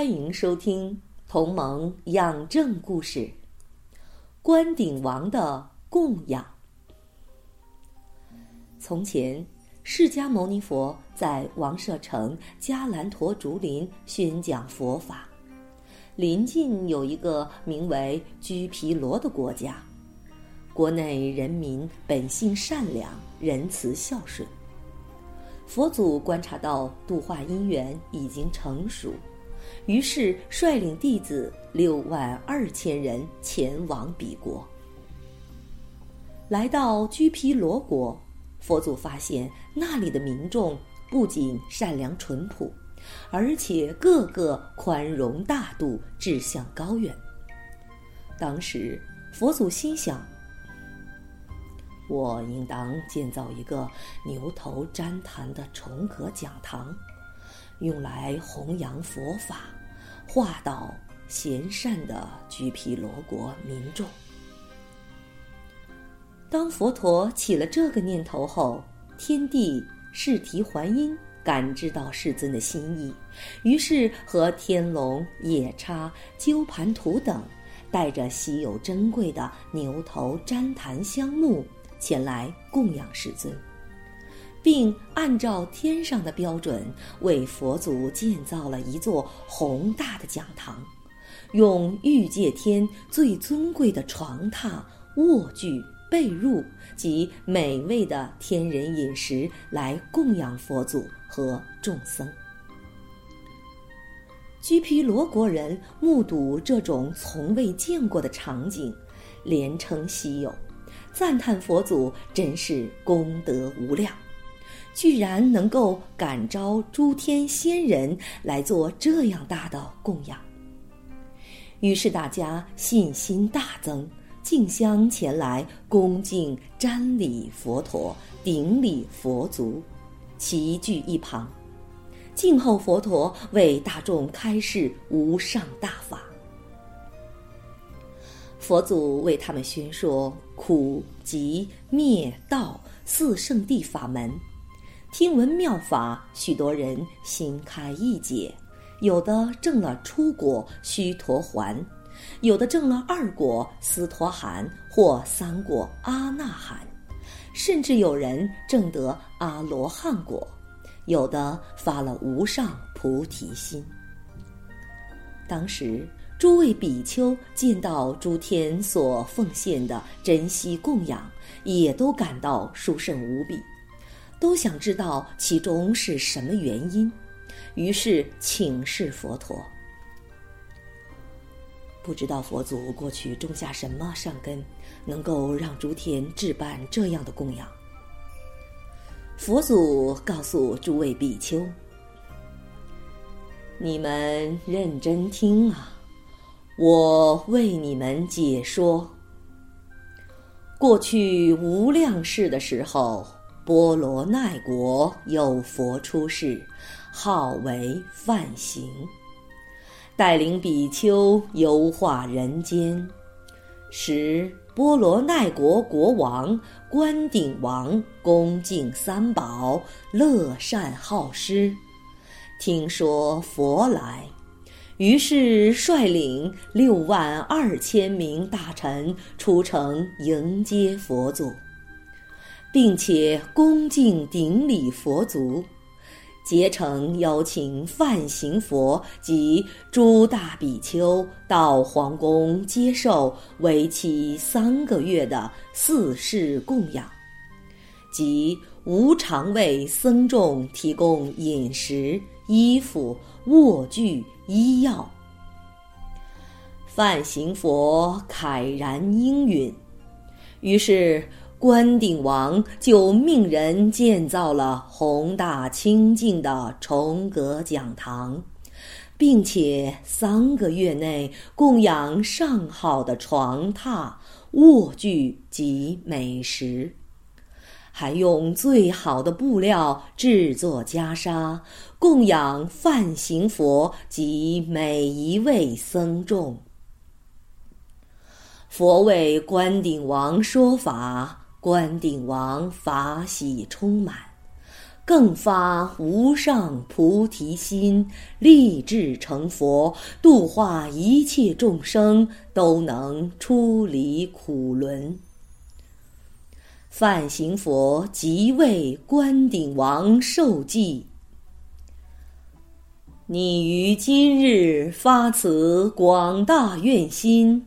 欢迎收听《同盟养正故事》。关顶王的供养。从前，释迦牟尼佛在王舍城迦兰陀竹林宣讲佛法。临近有一个名为居毗罗的国家，国内人民本性善良、仁慈孝顺。佛祖观察到度化因缘已经成熟。于是率领弟子六万二千人前往彼国。来到居毗罗国，佛祖发现那里的民众不仅善良淳朴，而且个个宽容大度、志向高远。当时，佛祖心想：我应当建造一个牛头旃檀的重阁讲堂。用来弘扬佛法，化导贤善的居毗罗国民众。当佛陀起了这个念头后，天帝释提还音感知到世尊的心意，于是和天龙、夜叉、鸠盘荼等，带着稀有珍贵的牛头旃檀香木前来供养世尊。并按照天上的标准为佛祖建造了一座宏大的讲堂，用欲界天最尊贵的床榻、卧具、被褥及美味的天人饮食来供养佛祖和众僧。居毗罗国人目睹这种从未见过的场景，连称稀有，赞叹佛祖真是功德无量。居然能够感召诸天仙人来做这样大的供养，于是大家信心大增，竞相前来恭敬瞻礼佛陀，顶礼佛足，齐聚一旁，静候佛陀为大众开示无上大法。佛祖为他们宣说苦集灭道四圣地法门。听闻妙法，许多人心开意解，有的证了初果须陀洹，有的证了二果斯陀含或三果阿那含，甚至有人证得阿罗汉果，有的发了无上菩提心。当时诸位比丘见到诸天所奉献的珍惜供养，也都感到殊胜无比。都想知道其中是什么原因，于是请示佛陀。不知道佛祖过去种下什么善根，能够让诸天置办这样的供养。佛祖告诉诸位比丘：“你们认真听啊，我为你们解说。过去无量世的时候。”波罗奈国有佛出世，号为梵行，带领比丘游化人间。时波罗奈国国王关顶王恭敬三宝，乐善好施，听说佛来，于是率领六万二千名大臣出城迎接佛祖。并且恭敬顶礼佛足，竭诚邀请梵行佛及诸大比丘到皇宫接受为期三个月的四世供养，即无偿为僧众提供饮食、衣服、卧具、医药。梵行佛慨然应允，于是。关顶王就命人建造了宏大清净的重阁讲堂，并且三个月内供养上好的床榻、卧具及美食，还用最好的布料制作袈裟，供养梵行佛及每一位僧众。佛为关顶王说法，关顶王法喜充满。更发无上菩提心，立志成佛，度化一切众生，都能出离苦轮。梵行佛即为关顶王受记。你于今日发此广大愿心，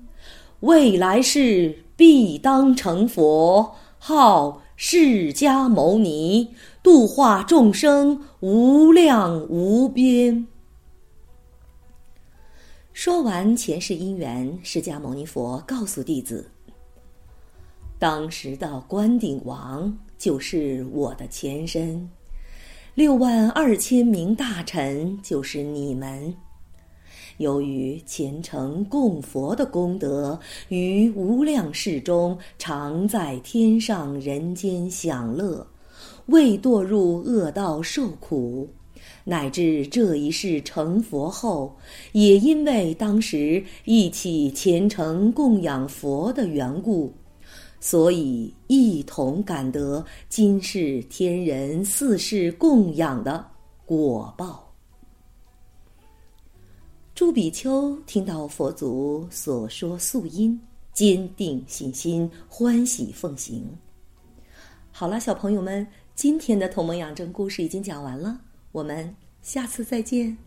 未来世必当成佛，号释迦牟尼。度化众生无量无边。说完前世因缘，释迦牟尼佛告诉弟子：“当时的关顶王就是我的前身，六万二千名大臣就是你们。由于虔诚供佛的功德，于无量世中常在天上人间享乐。”未堕入恶道受苦，乃至这一世成佛后，也因为当时一起虔诚供养佛的缘故，所以一同感得今世天人四世供养的果报。祝比丘听到佛祖所说素因，坚定信心，欢喜奉行。好了，小朋友们。今天的《同盟养正》故事已经讲完了，我们下次再见。